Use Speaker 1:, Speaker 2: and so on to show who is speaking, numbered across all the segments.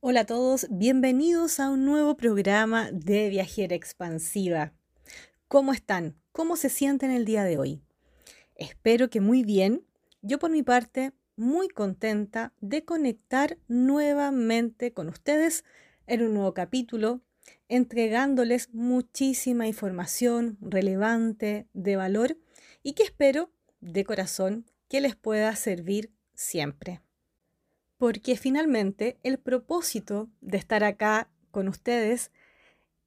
Speaker 1: Hola a todos, bienvenidos a un nuevo programa de Viajera Expansiva. ¿Cómo están? ¿Cómo se sienten el día de hoy? Espero que muy bien. Yo por mi parte, muy contenta de conectar nuevamente con ustedes en un nuevo capítulo, entregándoles muchísima información relevante, de valor y que espero de corazón que les pueda servir siempre porque finalmente el propósito de estar acá con ustedes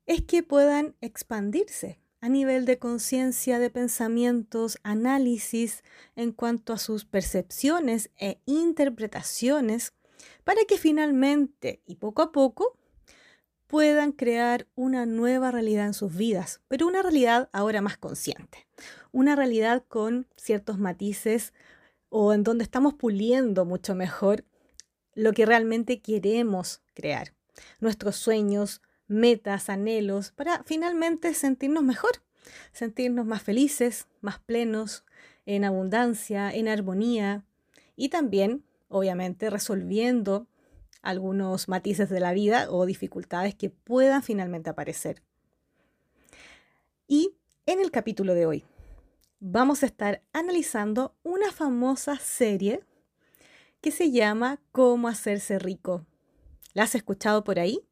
Speaker 1: es que puedan expandirse a nivel de conciencia, de pensamientos, análisis en cuanto a sus percepciones e interpretaciones, para que finalmente y poco a poco puedan crear una nueva realidad en sus vidas, pero una realidad ahora más consciente, una realidad con ciertos matices o en donde estamos puliendo mucho mejor lo que realmente queremos crear, nuestros sueños, metas, anhelos, para finalmente sentirnos mejor, sentirnos más felices, más plenos, en abundancia, en armonía y también, obviamente, resolviendo algunos matices de la vida o dificultades que puedan finalmente aparecer. Y en el capítulo de hoy vamos a estar analizando una famosa serie que se llama Cómo hacerse rico. ¿La has escuchado por ahí?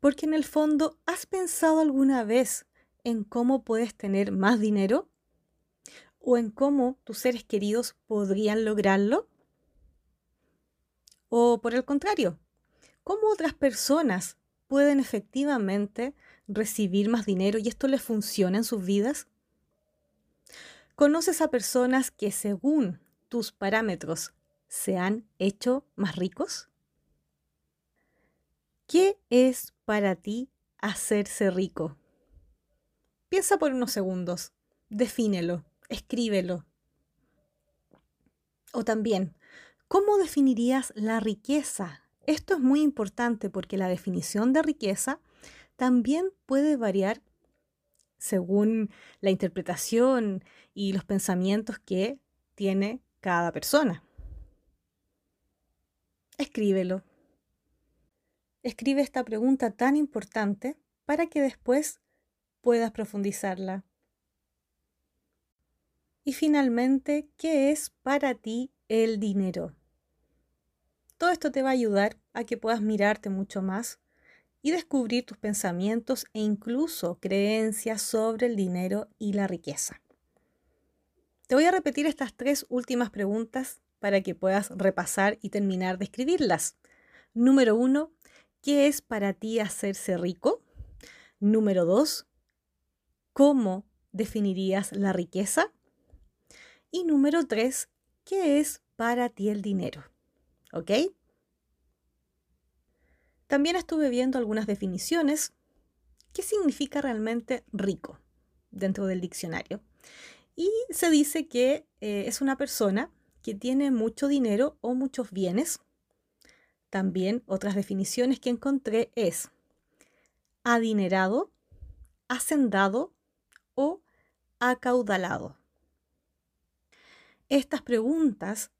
Speaker 1: Porque en el fondo, ¿has pensado alguna vez en cómo puedes tener más dinero? ¿O en cómo tus seres queridos podrían lograrlo? O por el contrario, ¿cómo otras personas pueden efectivamente recibir más dinero y esto les funciona en sus vidas? ¿Conoces a personas que según tus parámetros se han hecho más ricos? ¿Qué es para ti hacerse rico? Piensa por unos segundos, defínelo, escríbelo. O también, ¿cómo definirías la riqueza? Esto es muy importante porque la definición de riqueza también puede variar según la interpretación y los pensamientos que tiene cada persona escríbelo. Escribe esta pregunta tan importante para que después puedas profundizarla. Y finalmente, ¿qué es para ti el dinero? Todo esto te va a ayudar a que puedas mirarte mucho más y descubrir tus pensamientos e incluso creencias sobre el dinero y la riqueza. Te voy a repetir estas tres últimas preguntas para que puedas repasar y terminar de escribirlas. Número uno, ¿qué es para ti hacerse rico? Número dos, ¿cómo definirías la riqueza? Y número tres, ¿qué es para ti el dinero? ¿Ok? También estuve viendo algunas definiciones. ¿Qué significa realmente rico dentro del diccionario? Y se dice que eh, es una persona que tiene mucho dinero o muchos bienes. También otras definiciones que encontré es adinerado, hacendado o acaudalado. Estas preguntas,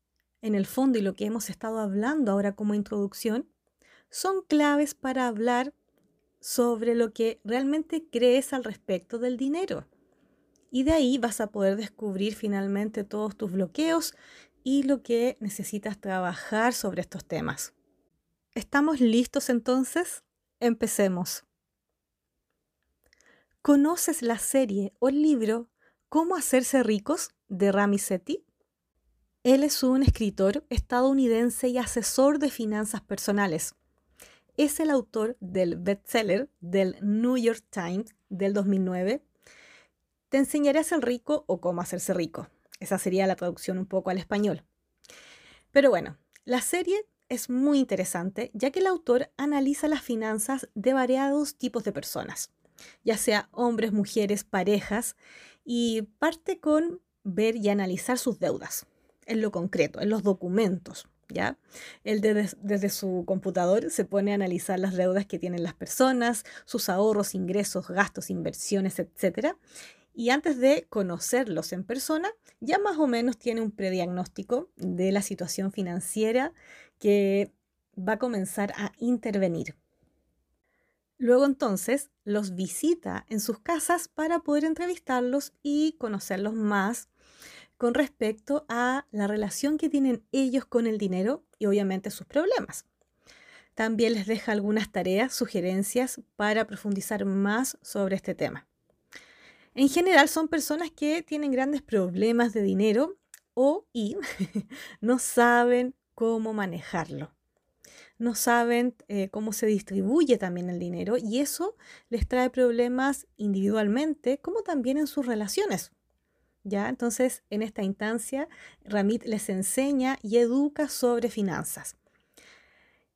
Speaker 1: en el fondo y lo que hemos estado hablando ahora como introducción, son claves para hablar sobre lo que realmente crees al respecto del dinero. Y de ahí vas a poder descubrir finalmente todos tus bloqueos y lo que necesitas trabajar sobre estos temas. ¿Estamos listos entonces? Empecemos. ¿Conoces la serie o el libro Cómo hacerse ricos de Rami Sethi? Él es un escritor estadounidense y asesor de finanzas personales. Es el autor del bestseller del New York Times del 2009, Te enseñaré a ser rico o cómo hacerse rico. Esa sería la traducción un poco al español. Pero bueno, la serie es muy interesante ya que el autor analiza las finanzas de variados tipos de personas, ya sea hombres, mujeres, parejas, y parte con ver y analizar sus deudas, en lo concreto, en los documentos. ¿Ya? Él desde, desde, su computador se pone a analizar las deudas que tienen las personas, sus ahorros, ingresos, gastos, inversiones, etc y antes de conocerlos en persona, ya más o menos tiene un prediagnóstico de la situación financiera que va a comenzar a intervenir. Luego entonces los visita en sus casas para poder entrevistarlos y conocerlos más con respecto a la relación que tienen ellos con el dinero y obviamente sus problemas. También les deja algunas tareas, sugerencias para profundizar más sobre este tema. En general son personas que tienen grandes problemas de dinero o y no saben cómo manejarlo. No saben eh, cómo se distribuye también el dinero y eso les trae problemas individualmente como también en sus relaciones. ¿Ya? Entonces, en esta instancia, Ramit les enseña y educa sobre finanzas.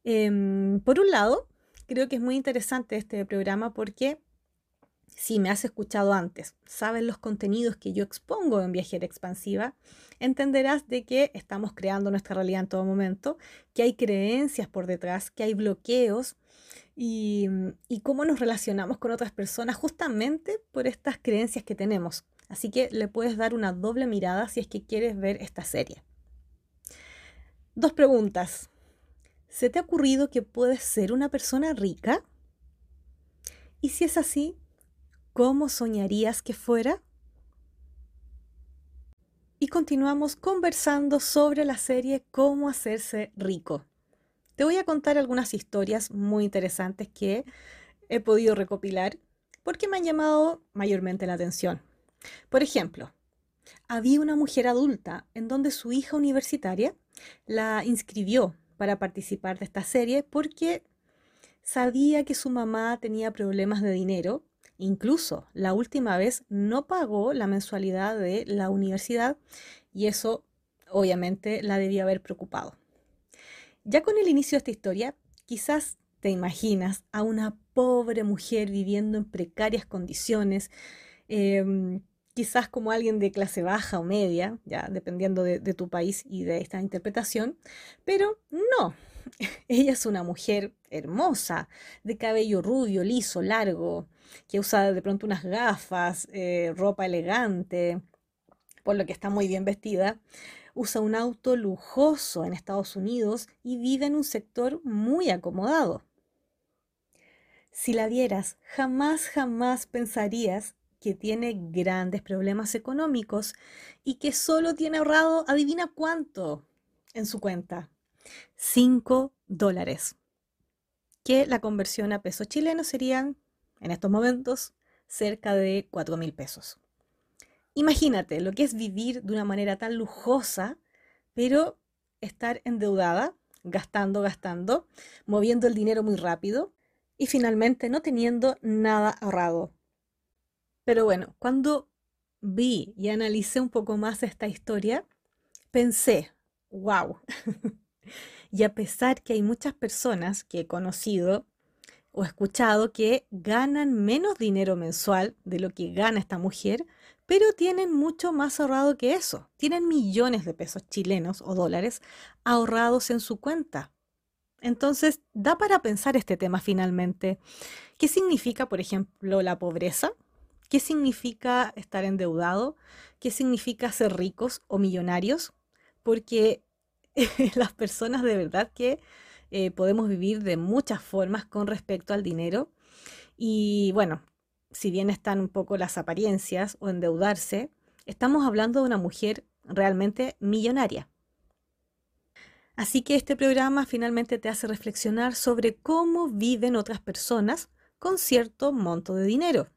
Speaker 1: Em, por un lado, creo que es muy interesante este programa porque si me has escuchado antes, sabes los contenidos que yo expongo en Viajera Expansiva, entenderás de que estamos creando nuestra realidad en todo momento, que hay creencias por detrás, que hay bloqueos y, y cómo nos relacionamos con otras personas justamente por estas creencias que tenemos. Así que le puedes dar una doble mirada si es que quieres ver esta serie. Dos preguntas. ¿Se te ha ocurrido que puedes ser una persona rica? Y si es así, ¿cómo soñarías que fuera? Y continuamos conversando sobre la serie Cómo hacerse rico. Te voy a contar algunas historias muy interesantes que he podido recopilar porque me han llamado mayormente la atención. Por ejemplo, había una mujer adulta en donde su hija universitaria la inscribió para participar de esta serie porque sabía que su mamá tenía problemas de dinero. Incluso la última vez no pagó la mensualidad de la universidad y eso obviamente la debía haber preocupado. Ya con el inicio de esta historia, quizás te imaginas a una pobre mujer viviendo en precarias condiciones, em, quizás como alguien de clase baja o media, ya dependiendo de, tu país y de esta interpretación, pero no, ella es una mujer hermosa, de cabello rubio, liso, largo, que usa de pronto unas gafas, eh, ropa elegante, por lo que está muy bien vestida. Usa un auto lujoso en Estados Unidos y vive en un sector muy acomodado. Si la vieras, jamás, jamás pensarías que tiene grandes problemas económicos y que solo tiene ahorrado, adivina cuánto en su cuenta. 5 dólares. Que la conversión a pesos chilenos serían, en estos momentos, cerca de 4 mil pesos. Imagínate lo que es vivir de una manera tan lujosa, pero estar endeudada, gastando, gastando, moviendo el dinero muy rápido y finalmente no teniendo nada ahorrado. Pero bueno, cuando vi y analicé un poco más esta historia, pensé, wow. y a pesar que hay muchas personas que he conocido o escuchado que ganan menos dinero mensual de lo que gana esta mujer, pero tienen mucho más ahorrado que eso. Tienen millones de pesos chilenos o dólares ahorrados en su cuenta. Entonces, da para pensar este tema finalmente. ¿Qué significa, por ejemplo, la pobreza? ¿Qué significa estar endeudado? ¿Qué significa ser ricos o millonarios? Porque las personas de verdad que eh, podemos vivir de muchas formas con respecto al dinero. Y bueno, si bien están un poco las apariencias o endeudarse, estamos hablando de una mujer realmente millonaria. Así que este programa finalmente te hace reflexionar sobre cómo viven otras personas con cierto monto de dinero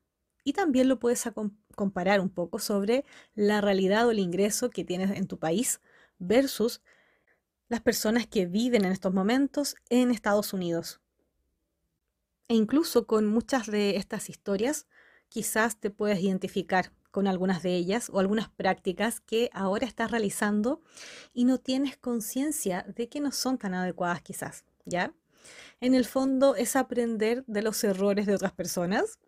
Speaker 1: y también lo puedes comparar un poco sobre la realidad o el ingreso que tienes en tu país versus las personas que viven en estos momentos en Estados Unidos. E incluso con muchas de estas historias, quizás te puedes identificar con algunas de ellas o algunas prácticas que ahora estás realizando y no tienes conciencia de que no son tan adecuadas quizás, ¿ya? En el fondo es aprender de los errores de otras personas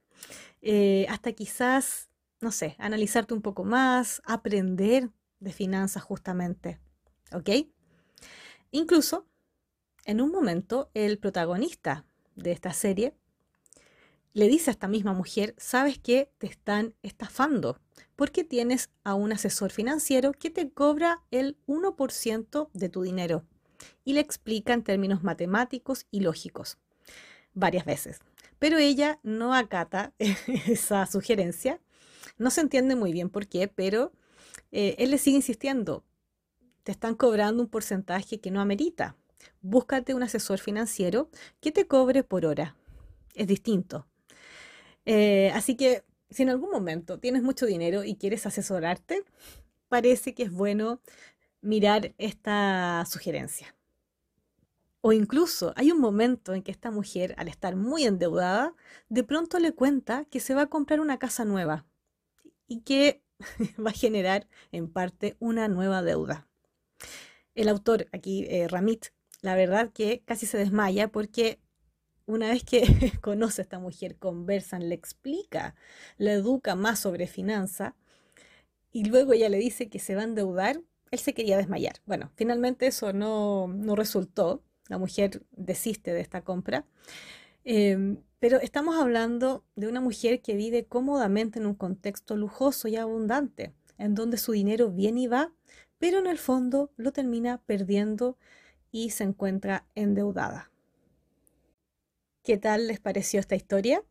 Speaker 1: eh, hasta quizás, no sé, analizarte un poco más, aprender de finanzas justamente. ¿Ok? Incluso, en un momento, el protagonista de esta serie le dice a esta misma mujer, sabes que te están estafando porque tienes a un asesor financiero que te cobra el 1% de tu dinero. y le explica en términos matemáticos y lógicos varias veces. Pero ella no acata esa sugerencia. No se entiende muy bien por qué, pero eh, él le sigue insistiendo. Te están cobrando un porcentaje que no amerita. Búscate un asesor financiero que te cobre por hora. Es distinto. Eh, así que si en algún momento tienes mucho dinero y quieres asesorarte, parece que es bueno mirar esta sugerencia. O incluso hay un momento en que esta mujer, al estar muy endeudada, de pronto le cuenta que se va a comprar una casa nueva y que va a generar en parte una nueva deuda. El autor, aquí eh, Ramit, la verdad que casi se desmaya porque una vez que conoce a esta mujer, conversan, le explica, le educa más sobre finanza y luego ella le dice que se va a endeudar, él se quería desmayar. Bueno, finalmente eso no, no resultó, la mujer desiste de esta compra. Em, pero estamos hablando de una mujer que vive cómodamente en un contexto lujoso y abundante, en donde su dinero viene y va, pero en el fondo lo termina perdiendo y se encuentra endeudada. ¿Qué tal les pareció esta historia?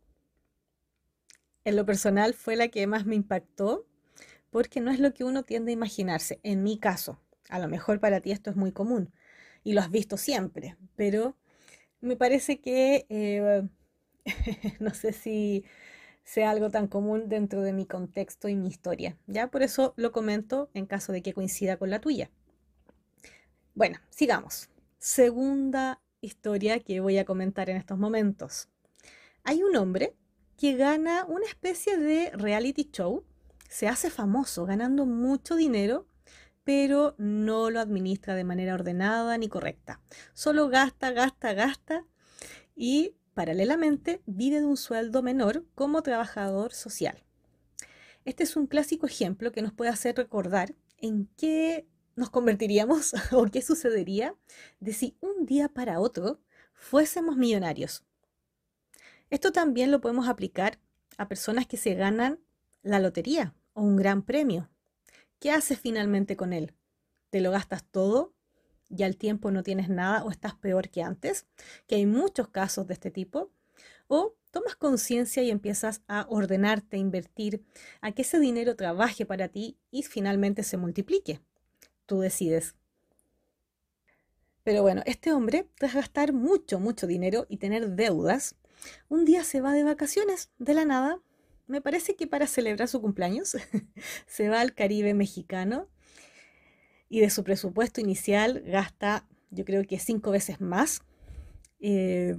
Speaker 1: En lo personal fue la que más me impactó porque no es lo que uno tiende a imaginarse. En mi caso, a lo mejor para ti esto es muy común y lo has visto siempre, pero me parece que eh, no sé si sea algo tan común dentro de mi contexto y mi historia. Ya por eso lo comento en caso de que coincida con la tuya. Bueno, sigamos. Segunda historia que voy a comentar en estos momentos. Hay un hombre que gana una especie de reality show, se hace famoso ganando mucho dinero, pero no lo administra de manera ordenada ni correcta. Solo gasta, gasta, gasta y paralelamente vive de un sueldo menor como trabajador social. Este es un clásico ejemplo que nos puede hacer recordar en qué nos convertiríamos o qué sucedería de si un día para otro fuésemos millonarios. Esto también lo podemos aplicar a personas que se ganan la lotería o un gran premio. ¿Qué haces finalmente con él? ¿Te lo gastas todo y al tiempo no tienes nada o estás peor que antes, que hay muchos casos de este tipo, o tomas conciencia y empiezas a ordenarte, invertir, a que ese dinero trabaje para ti y finalmente se multiplique. Tú decides. Pero bueno, este hombre, tras gastar mucho, mucho dinero y tener deudas, un día se va de vacaciones de la nada. Me parece que para celebrar su cumpleaños se va al Caribe mexicano y de su presupuesto inicial gasta, yo creo que cinco veces más, eh,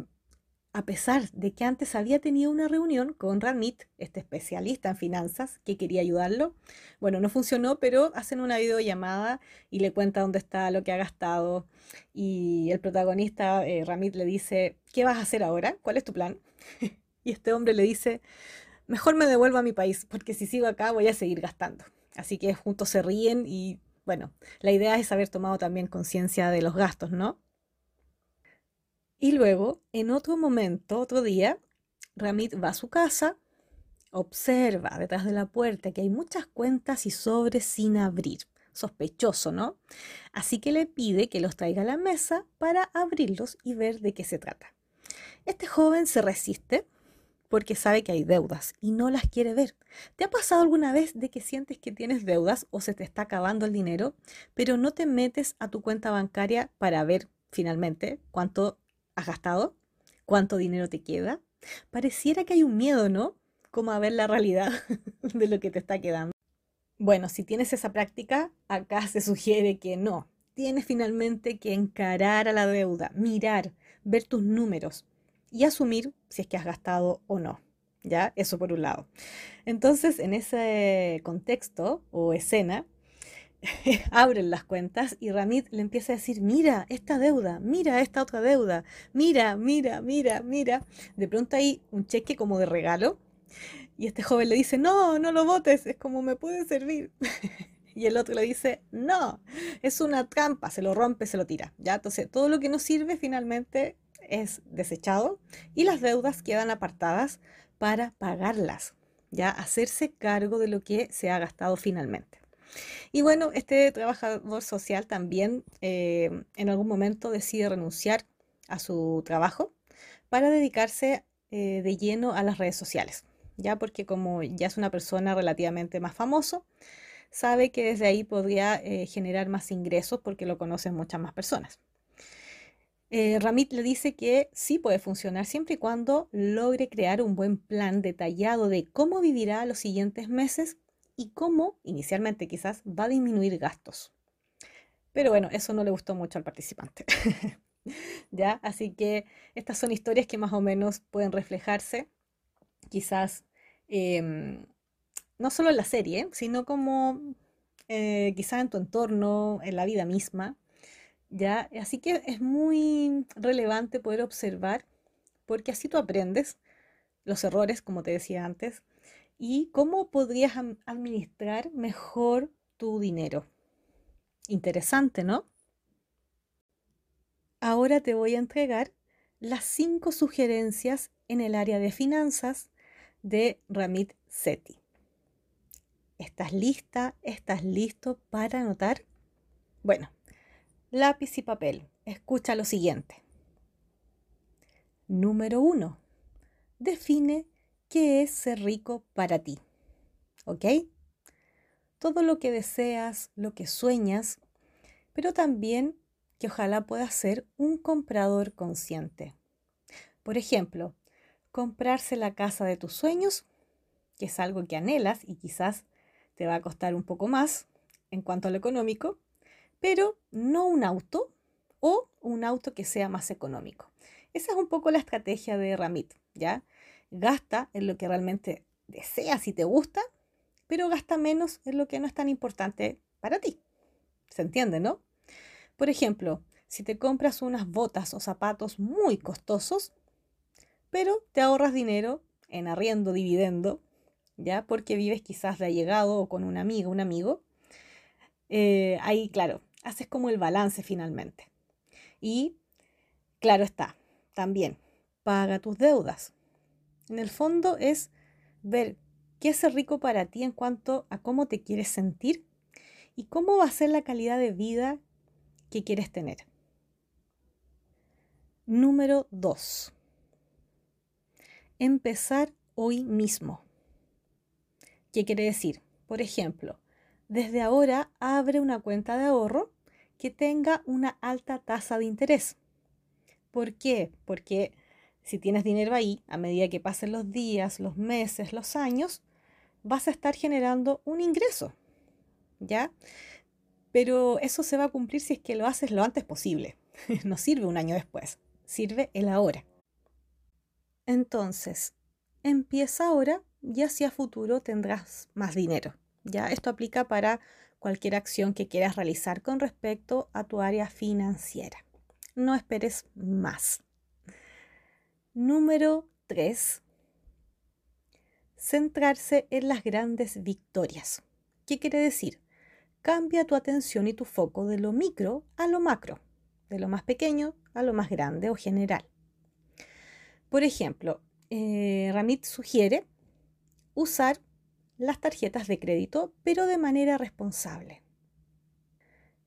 Speaker 1: a pesar de que antes había tenido una reunión con Ramit, este especialista en finanzas, que quería ayudarlo. Bueno, no funcionó, pero hacen una videollamada y le cuenta dónde está, lo que ha gastado. Y el protagonista, eh, Ramit, le dice, ¿qué vas a hacer ahora? ¿Cuál es tu plan? y este hombre le dice, mejor me devuelvo a mi país, porque si sigo acá voy a seguir gastando. Así que juntos se ríen y bueno, la idea es haber tomado también conciencia de los gastos, ¿no? Y luego, en otro momento, otro día, Ramit va a su casa, observa detrás de la puerta que hay muchas cuentas y sobres sin abrir. Sospechoso, ¿no? Así que le pide que los traiga a la mesa para abrirlos y ver de qué se trata. Este joven se resiste porque sabe que hay deudas y no las quiere ver. ¿Te ha pasado alguna vez de que sientes que tienes deudas o se te está acabando el dinero, pero no te metes a tu cuenta bancaria para ver finalmente cuánto has gastado, cuánto dinero te queda? Pareciera que hay un miedo, ¿no? Como a ver la realidad de lo que te está quedando. Bueno, si tienes esa práctica, acá se sugiere que no. Tienes finalmente que encarar a la deuda, mirar, ver tus números, y asumir si es que has gastado o no. ¿Ya? Eso por un lado. Entonces, en ese contexto o escena, abren las cuentas y Ramit le empieza a decir, mira esta deuda, mira esta otra deuda, mira, mira, mira, mira. De pronto hay un cheque como de regalo y este joven le dice, no, no lo votes, es como me puede servir. y el otro le dice, no, es una trampa, se lo rompe, se lo tira. ¿Ya? Entonces, todo lo que no sirve finalmente es desechado y las deudas quedan apartadas para pagarlas, ya hacerse cargo de lo que se ha gastado finalmente. Y bueno, este trabajador social también eh, en algún momento decide renunciar a su trabajo para dedicarse eh, de lleno a las redes sociales, ya porque como ya es una persona relativamente más famoso, sabe que desde ahí podría eh, generar más ingresos porque lo conocen muchas más personas. Eh, Ramit le dice que sí puede funcionar siempre y cuando logre crear un buen plan detallado de cómo vivirá los siguientes meses y cómo, inicialmente quizás, va a disminuir gastos. Pero bueno, eso no le gustó mucho al participante. ¿Ya? Así que estas son historias que más o menos pueden reflejarse, quizás em, no solo en la serie, sino como eh, quizás en tu entorno, en la vida misma. ¿Ya? Así que es muy relevante poder observar, porque así tú aprendes los errores, como te decía antes, y cómo podrías administrar mejor tu dinero. Interesante, ¿no? Ahora te voy a entregar las cinco sugerencias en el área de finanzas de Ramit Sethi. ¿Estás lista? ¿Estás listo para anotar? Bueno, lápiz y papel. Escucha lo siguiente. Número uno. Define qué es ser rico para ti. ¿Ok? Todo lo que deseas, lo que sueñas, pero también que ojalá puedas ser un comprador consciente. Por ejemplo, comprarse la casa de tus sueños, que es algo que anhelas y quizás te va a costar un poco más en cuanto a lo económico, pero no un auto o un auto que sea más económico. Esa es un poco la estrategia de Ramit, ¿ya? Gasta en lo que realmente deseas y te gusta, pero gasta menos en lo que no es tan importante para ti. ¿Se entiende, no? Por ejemplo, si te compras unas botas o zapatos muy costosos, pero te ahorras dinero en arriendo, dividendo, ¿ya? Porque vives quizás de allegado o con un amigo. Eh, ahí, claro, haces como el balance finalmente. Y, claro está, también, paga tus deudas. En el fondo es ver qué es rico para ti en cuanto a cómo te quieres sentir y cómo va a ser la calidad de vida que quieres tener. Número 2. Empezar hoy mismo. ¿Qué quiere decir? Por ejemplo, desde ahora abre una cuenta de ahorro que tenga una alta tasa de interés. ¿Por qué? Porque si tienes dinero ahí, a medida que pasen los días, los meses, los años, vas a estar generando un ingreso. ¿Ya? Pero eso se va a cumplir si es que lo haces lo antes posible. no sirve un año después, sirve el ahora. Entonces, empieza ahora y hacia futuro tendrás más dinero. Ya esto aplica para cualquier acción que quieras realizar con respecto a tu área financiera. No esperes más. Número 3. Centrarse en las grandes victorias. ¿Qué quiere decir? cambia tu atención y tu foco de lo micro a lo macro, de lo más pequeño a lo más grande o general. Por ejemplo, eh, Ramit sugiere usar las tarjetas de crédito, pero de manera responsable,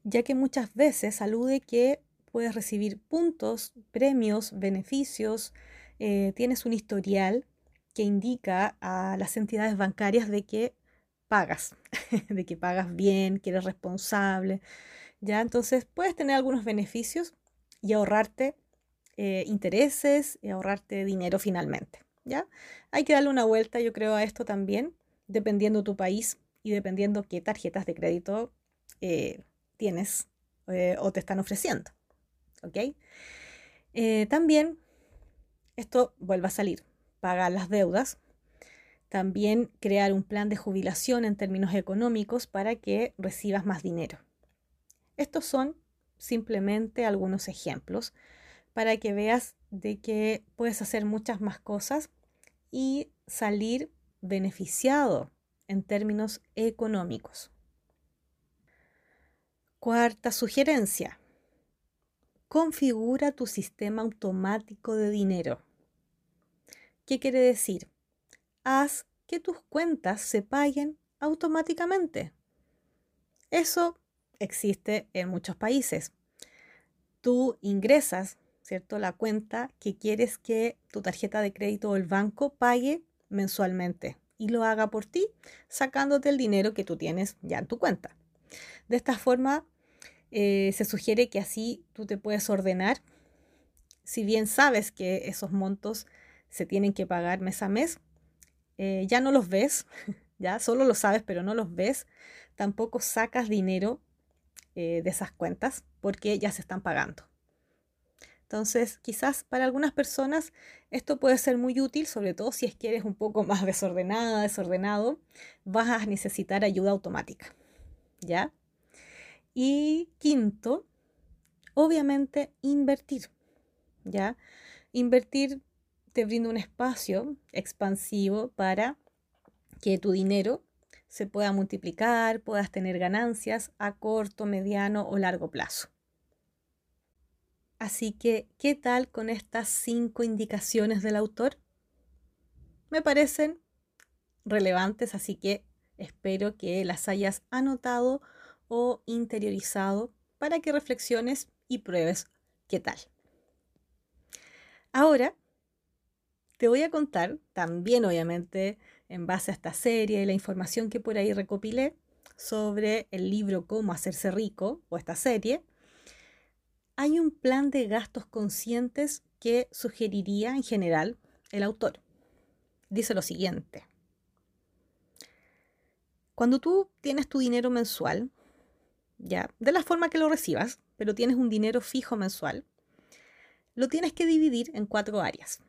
Speaker 1: ya que muchas veces alude que puedes recibir puntos, premios, beneficios, eh, tienes un historial que indica a las entidades bancarias de que pagas, de que pagas bien, que eres responsable, ¿ya? Entonces puedes tener algunos beneficios y ahorrarte eh, intereses y ahorrarte dinero finalmente, ¿ya? Hay que darle una vuelta, yo creo, a esto también, dependiendo tu país y dependiendo qué tarjetas de crédito eh, tienes eh, o te están ofreciendo, ¿ok? también, esto vuelve a salir, pagar las deudas, también crear un plan de jubilación en términos económicos para que recibas más dinero. Estos son simplemente algunos ejemplos para que veas de que puedes hacer muchas más cosas y salir beneficiado en términos económicos. Cuarta sugerencia. Configura tu sistema automático de dinero. ¿Qué quiere decir? haz que tus cuentas se paguen automáticamente. Eso existe en muchos países. Tú ingresas, ¿cierto? La cuenta que quieres que tu tarjeta de crédito o el banco pague mensualmente y lo haga por ti, sacándote el dinero que tú tienes ya en tu cuenta. De esta forma, eh, se sugiere que así tú te puedes ordenar. Si bien sabes que esos montos se tienen que pagar mes a mes, eh, ya no los ves, ya solo lo sabes, pero no los ves. Tampoco sacas dinero eh, de esas cuentas porque ya se están pagando. Entonces, quizás para algunas personas esto puede ser muy útil, sobre todo si es que eres un poco más desordenada, desordenado, vas a necesitar ayuda automática. ¿Ya? Y quinto, obviamente invertir. ¿Ya? Invertir te brinda un espacio expansivo para que tu dinero se pueda multiplicar, puedas tener ganancias a corto, mediano o largo plazo. Así que, ¿qué tal con estas cinco indicaciones del autor? Me parecen relevantes, así que espero que las hayas anotado o interiorizado para que reflexiones y pruebes qué tal. Ahora, te voy a contar, también obviamente en base a esta serie y la información que por ahí recopilé sobre el libro Cómo hacerse rico o esta serie, hay un plan de gastos conscientes que sugeriría en general el autor. Dice lo siguiente. Cuando tú tienes tu dinero mensual, ya, de la forma que lo recibas, pero tienes un dinero fijo mensual, lo tienes que dividir en cuatro áreas.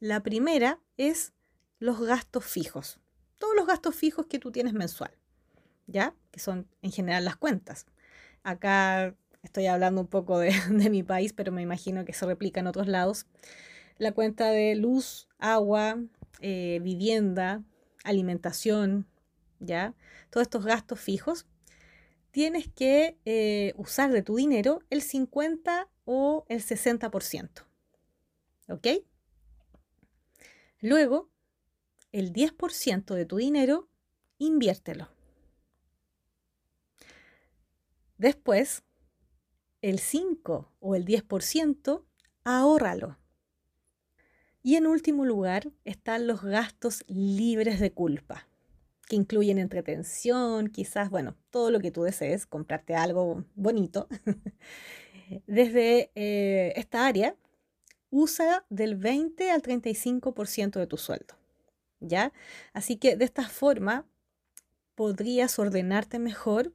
Speaker 1: La primera es los gastos fijos, todos los gastos fijos que tú tienes mensual, ¿ya? Que son en general las cuentas. Acá estoy hablando un poco de, mi país, pero me imagino que se replica en otros lados. La cuenta de luz, agua, eh, vivienda, alimentación, ¿ya? Todos estos gastos fijos, tienes que eh, usar de tu dinero el 50 o el 60%. ¿Ok? Luego, el 10% de tu dinero, inviértelo. Después, el 5 o el 10%, ahórralo. Y en último lugar están los gastos libres de culpa, que incluyen entretención, quizás, bueno, todo lo que tú desees, comprarte algo bonito. Desde eh, esta área, usa del 20 al 35% de tu sueldo. ¿ya? Así que de esta forma podrías ordenarte mejor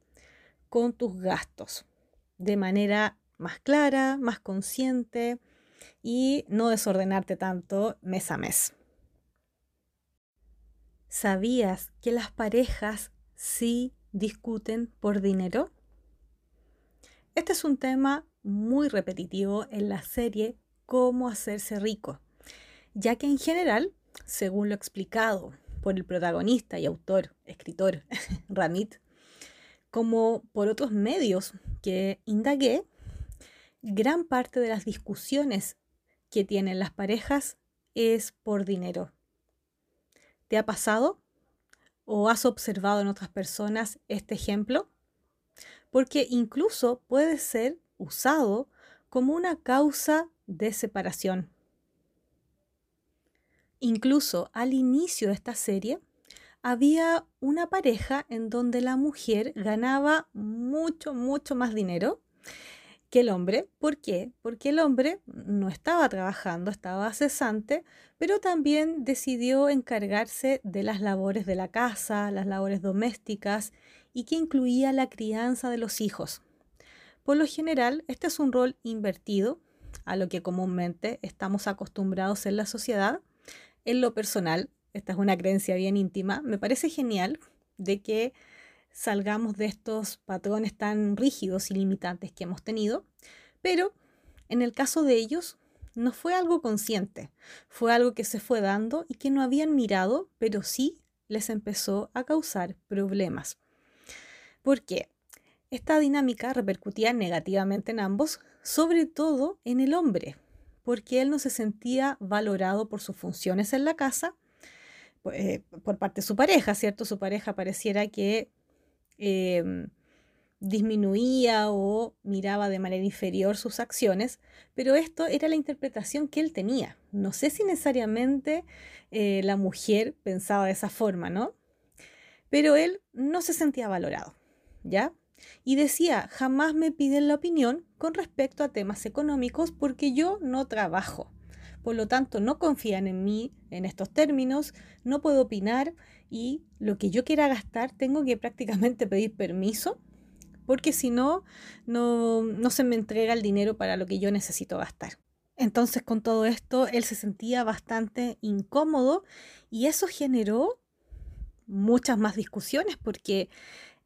Speaker 1: con tus gastos de manera más clara, más consciente y no desordenarte tanto mes a mes. ¿Sabías que las parejas sí discuten por dinero? Este es un tema muy repetitivo en la serie Cómo hacerse rico, ya que en general según lo explicado por el protagonista y autor, escritor Ramit, como por otros medios que indagué, gran parte de las discusiones que tienen las parejas es por dinero. ¿Te ha pasado? ¿O has observado en otras personas este ejemplo? Porque incluso puede ser usado como una causa de separación. Incluso al inicio de esta serie había una pareja en donde la mujer ganaba mucho, mucho más dinero que el hombre. ¿Por qué? Porque el hombre no estaba trabajando, estaba cesante, pero también decidió encargarse de las labores de la casa, las labores domésticas y que incluía la crianza de los hijos. Por lo general, este es un rol invertido a lo que comúnmente estamos acostumbrados en la sociedad en lo personal, esta es una creencia bien íntima, me parece genial de que salgamos de estos patrones tan rígidos y limitantes que hemos tenido, pero en el caso de ellos no fue algo consciente, fue algo que se fue dando y que no habían mirado, pero sí les empezó a causar problemas. ¿Por qué? Esta dinámica repercutía negativamente en ambos, sobre todo en el hombre, porque él no se sentía valorado por sus funciones en la casa eh, por parte de su pareja, ¿cierto? Su pareja pareciera que em, disminuía o miraba de manera inferior sus acciones, pero esto era la interpretación que él tenía. No sé si necesariamente eh, la mujer pensaba de esa forma, ¿no? Pero él no se sentía valorado, ¿ya? Y decía, jamás me piden la opinión con respecto a temas económicos porque yo no trabajo. Por lo tanto, no confían en mí en estos términos, no puedo opinar y lo que yo quiera gastar tengo que prácticamente pedir permiso porque si no, no, se me entrega el dinero para lo que yo necesito gastar. Entonces con todo esto, él se sentía bastante incómodo y eso generó muchas más discusiones porque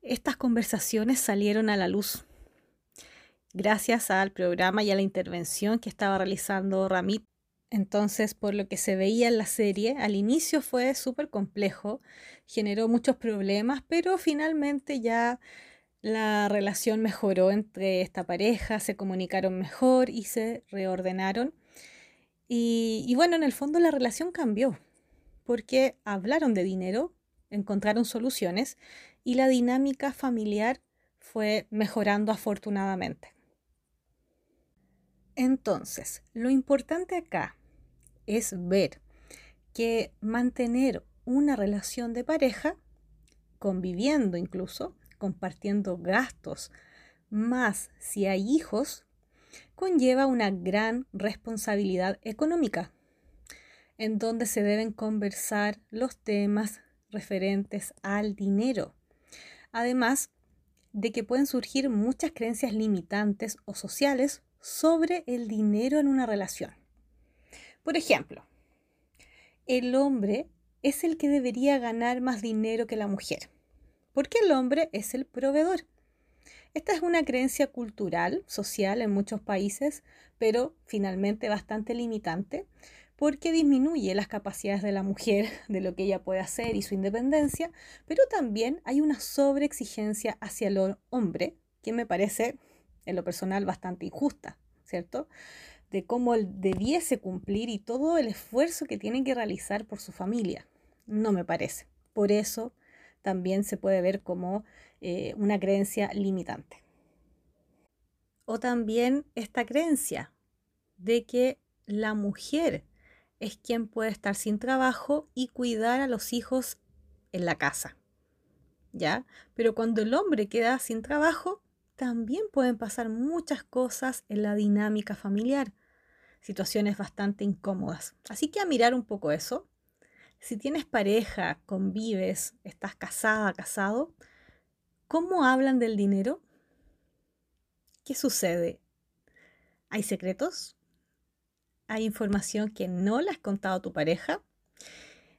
Speaker 1: estas conversaciones salieron a la luz gracias al programa y a la intervención que estaba realizando Ramit. Entonces, por lo que se veía en la serie, al inicio fue súper complejo, generó muchos problemas, pero finalmente ya la relación mejoró entre esta pareja, se comunicaron mejor y se reordenaron. Y, bueno, en el fondo la relación cambió, porque hablaron de dinero, encontraron soluciones y la dinámica familiar fue mejorando afortunadamente. Entonces, lo importante acá es ver que mantener una relación de pareja, conviviendo incluso, compartiendo gastos, más si hay hijos, conlleva una gran responsabilidad económica, en donde se deben conversar los temas referentes al dinero. Además de que pueden surgir muchas creencias limitantes o sociales sobre el dinero en una relación. Por ejemplo, el hombre es el que debería ganar más dinero que la mujer porque el hombre es el proveedor. Esta es una creencia cultural, social en muchos países, pero finalmente bastante limitante, porque disminuye las capacidades de la mujer, de lo que ella puede hacer y su independencia, pero también hay una sobreexigencia hacia el hombre, que me parece, en lo personal, bastante injusta, ¿cierto? De cómo él debiese cumplir y todo el esfuerzo que tiene que realizar por su familia. No me parece. Por eso también se puede ver como eh, una creencia limitante. O también esta creencia de que la mujer es quien puede estar sin trabajo y cuidar a los hijos en la casa. ¿Ya? Pero cuando el hombre queda sin trabajo, también pueden pasar muchas cosas en la dinámica familiar, situaciones bastante incómodas. Así que a mirar un poco eso si tienes pareja, convives, estás casada, casado, ¿cómo hablan del dinero? ¿Qué sucede? ¿Hay secretos? ¿Hay información que no le has contado a tu pareja?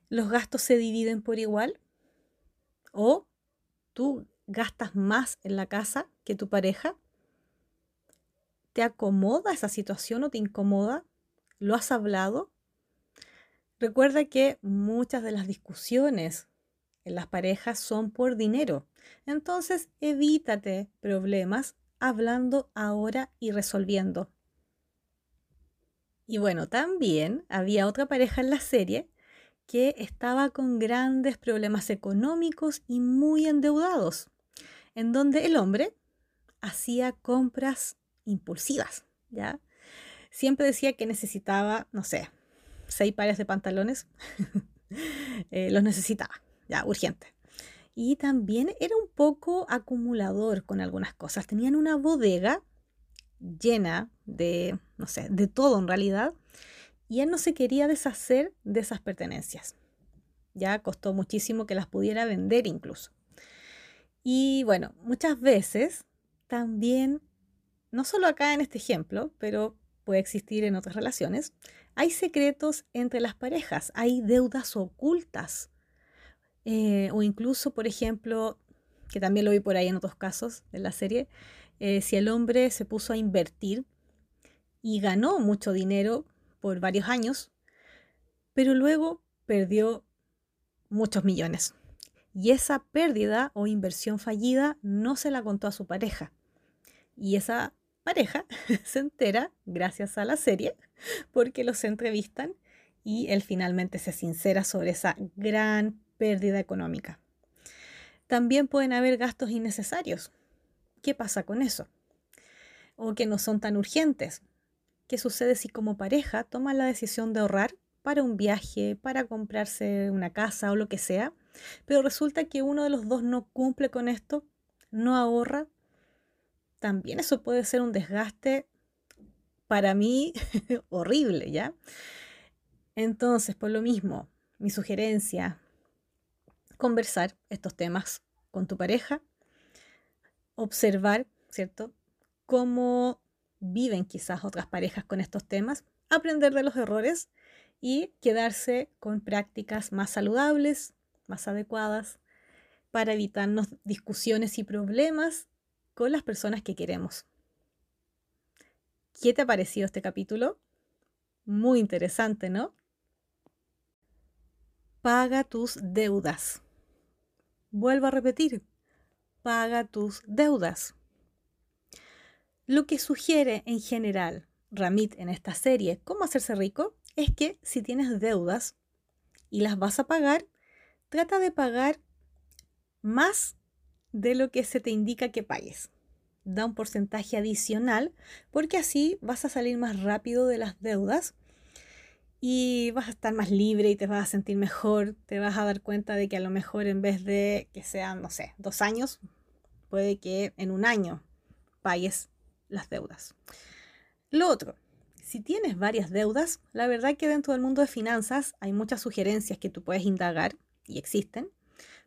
Speaker 1: ¿Los gastos se dividen por igual? ¿O tú gastas más en la casa que tu pareja? ¿Te acomoda esa situación o te incomoda? ¿Lo has hablado? Recuerda que muchas de las discusiones en las parejas son por dinero. Entonces, evítate problemas hablando ahora y resolviendo. Y bueno, también había otra pareja en la serie que estaba con grandes problemas económicos y muy endeudados, en donde el hombre hacía compras impulsivas, ¿ya? Siempre decía que necesitaba, no sé, seis pares de pantalones, eh, los necesitaba, ya, urgente. Y también era un poco acumulador con algunas cosas. Tenían una bodega llena de, no sé, de todo en realidad. Y él no se quería deshacer de esas pertenencias. Ya costó muchísimo que las pudiera vender incluso. Y bueno, muchas veces también, no solo acá en este ejemplo, pero puede existir en otras relaciones, hay secretos entre las parejas, hay deudas ocultas. Eh, o incluso, por ejemplo, que también lo vi por ahí en otros casos de la serie, eh, si el hombre se puso a invertir y ganó mucho dinero por varios años, pero luego perdió muchos millones. Y esa pérdida o inversión fallida no se la contó a su pareja. Y esa pareja se entera gracias a la serie porque los entrevistan y él finalmente se sincera sobre esa gran pérdida económica. También pueden haber gastos innecesarios. ¿Qué pasa con eso? O que no son tan urgentes. ¿Qué sucede si como pareja toman la decisión de ahorrar para un viaje, para comprarse una casa o lo que sea, pero resulta que uno de los dos no cumple con esto, no ahorra? También eso puede ser un desgaste para mí horrible, ¿ya? Entonces, por lo mismo, mi sugerencia, conversar estos temas con tu pareja, observar, ¿cierto? Cómo viven quizás otras parejas con estos temas, aprender de los errores y quedarse con prácticas más saludables, más adecuadas, para evitarnos discusiones y problemas con las personas que queremos. ¿Qué te ha parecido este capítulo? Muy interesante, ¿no? Paga tus deudas. Vuelvo a repetir, paga tus deudas. Lo que sugiere en general Ramit en esta serie, ¿Cómo hacerse rico? es que si tienes deudas y las vas a pagar, trata de pagar más de lo que se te indica que pagues. Da un porcentaje adicional porque así vas a salir más rápido de las deudas y vas a estar más libre y te vas a sentir mejor. Te vas a dar cuenta de que a lo mejor en vez de que sean, no sé, dos años, puede que en un año pagues las deudas. Lo otro, si tienes varias deudas, la verdad que dentro del mundo de finanzas hay muchas sugerencias que tú puedes indagar y existen,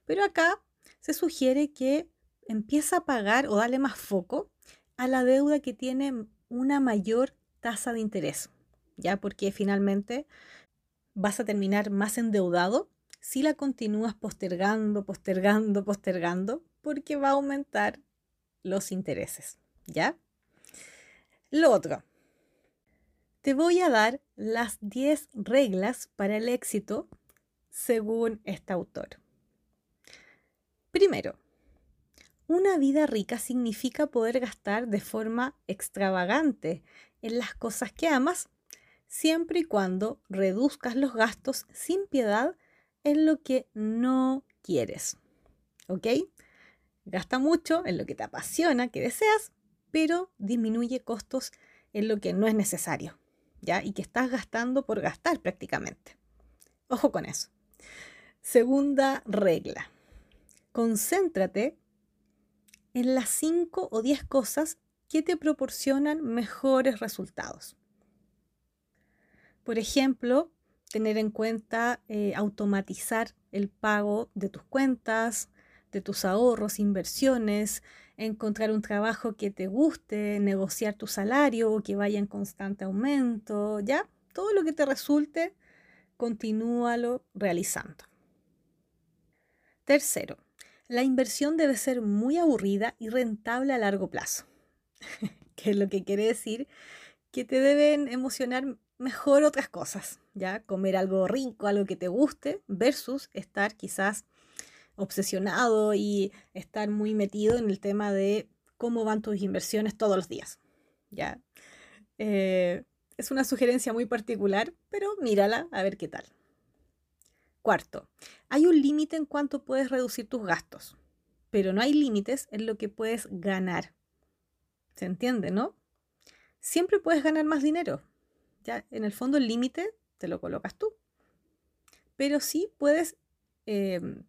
Speaker 1: pero acá se sugiere que empieza a pagar o darle más foco a la deuda que tiene una mayor tasa de interés, ya porque finalmente vas a terminar más endeudado si la continúas postergando, postergando, postergando, porque va a aumentar los intereses, ¿ya? Lo otro, te voy a dar las 10 reglas para el éxito según este autor. Primero, una vida rica significa poder gastar de forma extravagante en las cosas que amas, siempre y cuando reduzcas los gastos sin piedad en lo que no quieres. ¿Ok? Gasta mucho en lo que te apasiona, que deseas, pero disminuye costos en lo que no es necesario, ¿ya? Y que estás gastando por gastar prácticamente. Ojo con eso. Segunda regla concéntrate en las 5 o 10 cosas que te proporcionan mejores resultados. Por ejemplo, tener en cuenta eh, automatizar el pago de tus cuentas, de tus ahorros, inversiones, encontrar un trabajo que te guste, negociar tu salario o que vaya en constante aumento, ya, todo lo que te resulte, continúalo realizando. Tercero, la inversión debe ser muy aburrida y rentable a largo plazo. que es lo que quiere decir que te deben emocionar mejor otras cosas, ¿ya? Comer algo rico, algo que te guste, versus estar quizás obsesionado y estar muy metido en el tema de cómo van tus inversiones todos los días, ¿ya? Eh, es una sugerencia muy particular, pero mírala a ver qué tal. Cuarto, hay un límite en cuanto puedes reducir tus gastos, pero no hay límites en lo que puedes ganar. ¿Se entiende, no? Siempre puedes ganar más dinero. Ya, en el fondo el límite te lo colocas tú. Pero sí puedes em,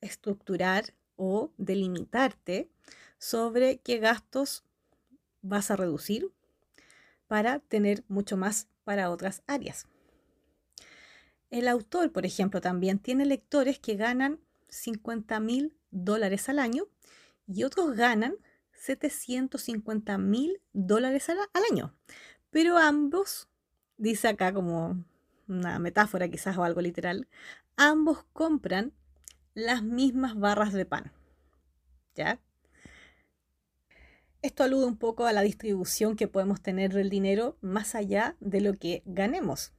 Speaker 1: estructurar o delimitarte sobre qué gastos vas a reducir para tener mucho más para otras áreas. El autor, por ejemplo, también tiene lectores que ganan 50 mil dólares al año y otros ganan 750 mil dólares al, año. Pero ambos, dice acá como una metáfora quizás o algo literal, ambos compran las mismas barras de pan. ¿Ya? Esto alude un poco a la distribución que podemos tener del dinero más allá de lo que ganemos.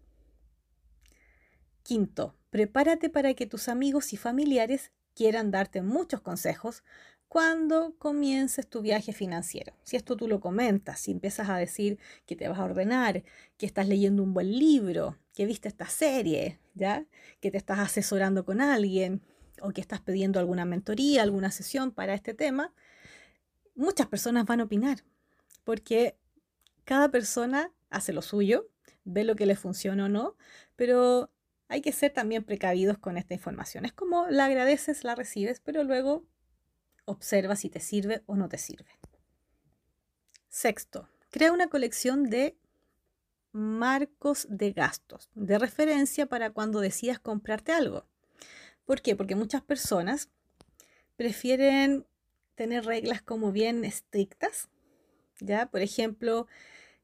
Speaker 1: Quinto, prepárate para que tus amigos y familiares quieran darte muchos consejos cuando comiences tu viaje financiero. Si esto tú lo comentas, si empiezas a decir que te vas a ordenar, que estás leyendo un buen libro, que viste esta serie, ¿ya? Que te estás asesorando con alguien o que estás pidiendo alguna mentoría, alguna sesión para este tema, muchas personas van a opinar, porque cada persona hace lo suyo, ve lo que le funciona o no, pero hay que ser también precavidos con esta información. Es como la agradeces, la recibes, pero luego observa si te sirve o no te sirve. Sexto, crea una colección de marcos de gastos, de referencia para cuando decidas comprarte algo. ¿Por qué? Porque muchas personas prefieren tener reglas como bien estrictas, ¿ya? Por ejemplo,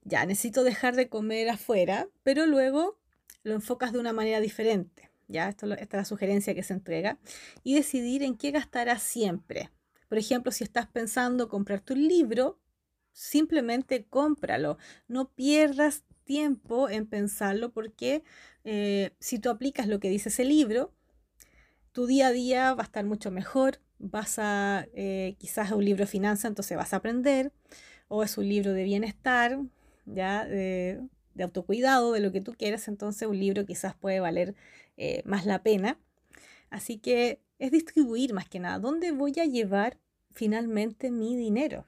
Speaker 1: ya necesito dejar de comer afuera, pero luego lo enfocas de una manera diferente, ¿ya? Esto, esta es la sugerencia que se entrega, y decidir en qué gastarás siempre. Por ejemplo, si estás pensando comprar tu libro, simplemente cómpralo. No pierdas tiempo en pensarlo porque eh, si tú aplicas lo que dice ese libro, tu día a día va a estar mucho mejor. Vas a, eh, quizás un libro de finanzas, entonces vas a aprender, o es un libro de bienestar, ya de, autocuidado, de lo que tú quieras, entonces un libro quizás puede valer eh, más la pena. Así que es distribuir más que nada. ¿Dónde voy a llevar finalmente mi dinero?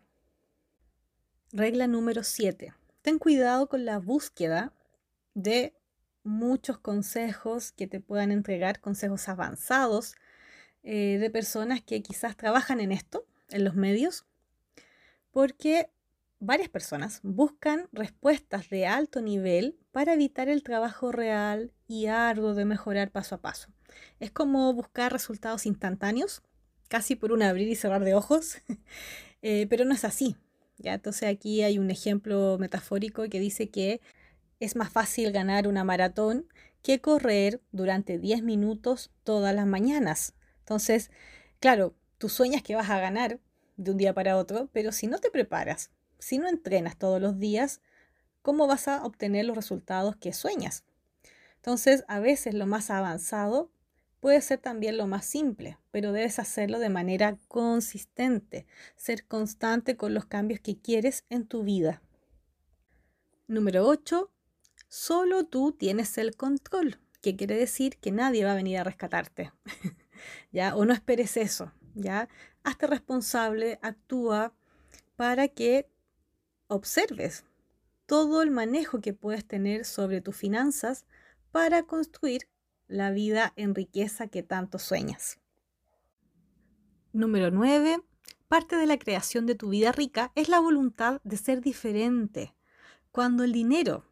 Speaker 1: Regla número 7. Ten cuidado con la búsqueda de muchos consejos que te puedan entregar, consejos avanzados eh, de personas que quizás trabajan en esto, en los medios, porque varias personas buscan respuestas de alto nivel para evitar el trabajo real y arduo de mejorar paso a paso. Es como buscar resultados instantáneos, casi por un abrir y cerrar de ojos, eh, pero no es así. ¿ya? Entonces aquí hay un ejemplo metafórico que dice que es más fácil ganar una maratón que correr durante 10 minutos todas las mañanas. Entonces, claro, tú sueñas que vas a ganar de un día para otro, pero si no te preparas, si no entrenas todos los días, ¿cómo vas a obtener los resultados que sueñas? Entonces, a veces lo más avanzado puede ser también lo más simple, pero debes hacerlo de manera consistente, ser constante con los cambios que quieres en tu vida. Número 8. Solo tú tienes el control, que quiere decir que nadie va a venir a rescatarte. ¿Ya? O no esperes eso, ¿ya? Hazte responsable, actúa para que observes todo el manejo que puedes tener sobre tus finanzas para construir la vida en riqueza que tanto sueñas. Número 9. Parte de la creación de tu vida rica es la voluntad de ser diferente. Cuando el dinero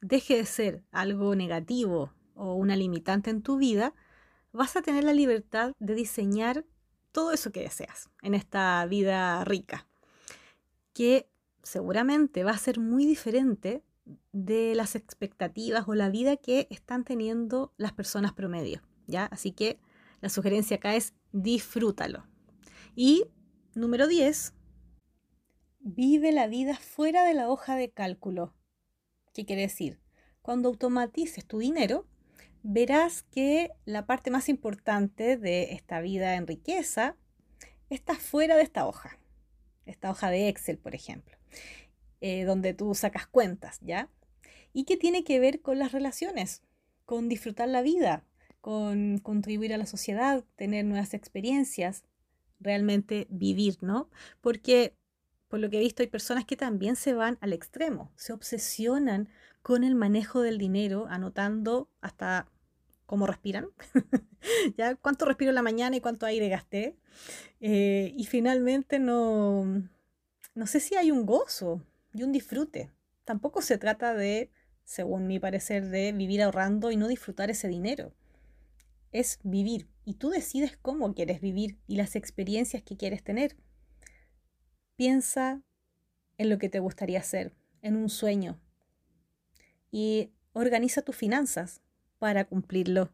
Speaker 1: deje de ser algo negativo o una limitante en tu vida, vas a tener la libertad de diseñar todo eso que deseas en esta vida rica, que seguramente va a ser muy diferente de las expectativas o la vida que están teniendo las personas promedio, ¿ya? Así que la sugerencia acá es disfrútalo. Y número 10, vive la vida fuera de la hoja de cálculo. ¿Qué quiere decir? Cuando automatices tu dinero, verás que la parte más importante de esta vida en riqueza está fuera de esta hoja. Esta hoja de Excel, por ejemplo. Eh, donde tú sacas cuentas, ¿ya? Y que tiene que ver con las relaciones, con disfrutar la vida, con contribuir a la sociedad, tener nuevas experiencias, realmente vivir, ¿no? Porque por lo que he visto hay personas que también se van al extremo, se obsesionan con el manejo del dinero, anotando hasta cómo respiran, ya cuánto respiro en la mañana y cuánto aire gasté, eh, y finalmente no, no sé si hay un gozo, y un disfrute. Tampoco se trata de, según mi parecer, de vivir ahorrando y no disfrutar ese dinero. Es vivir y tú decides cómo quieres vivir y las experiencias que quieres tener. Piensa en lo que te gustaría hacer, en un sueño y organiza tus finanzas para cumplirlo.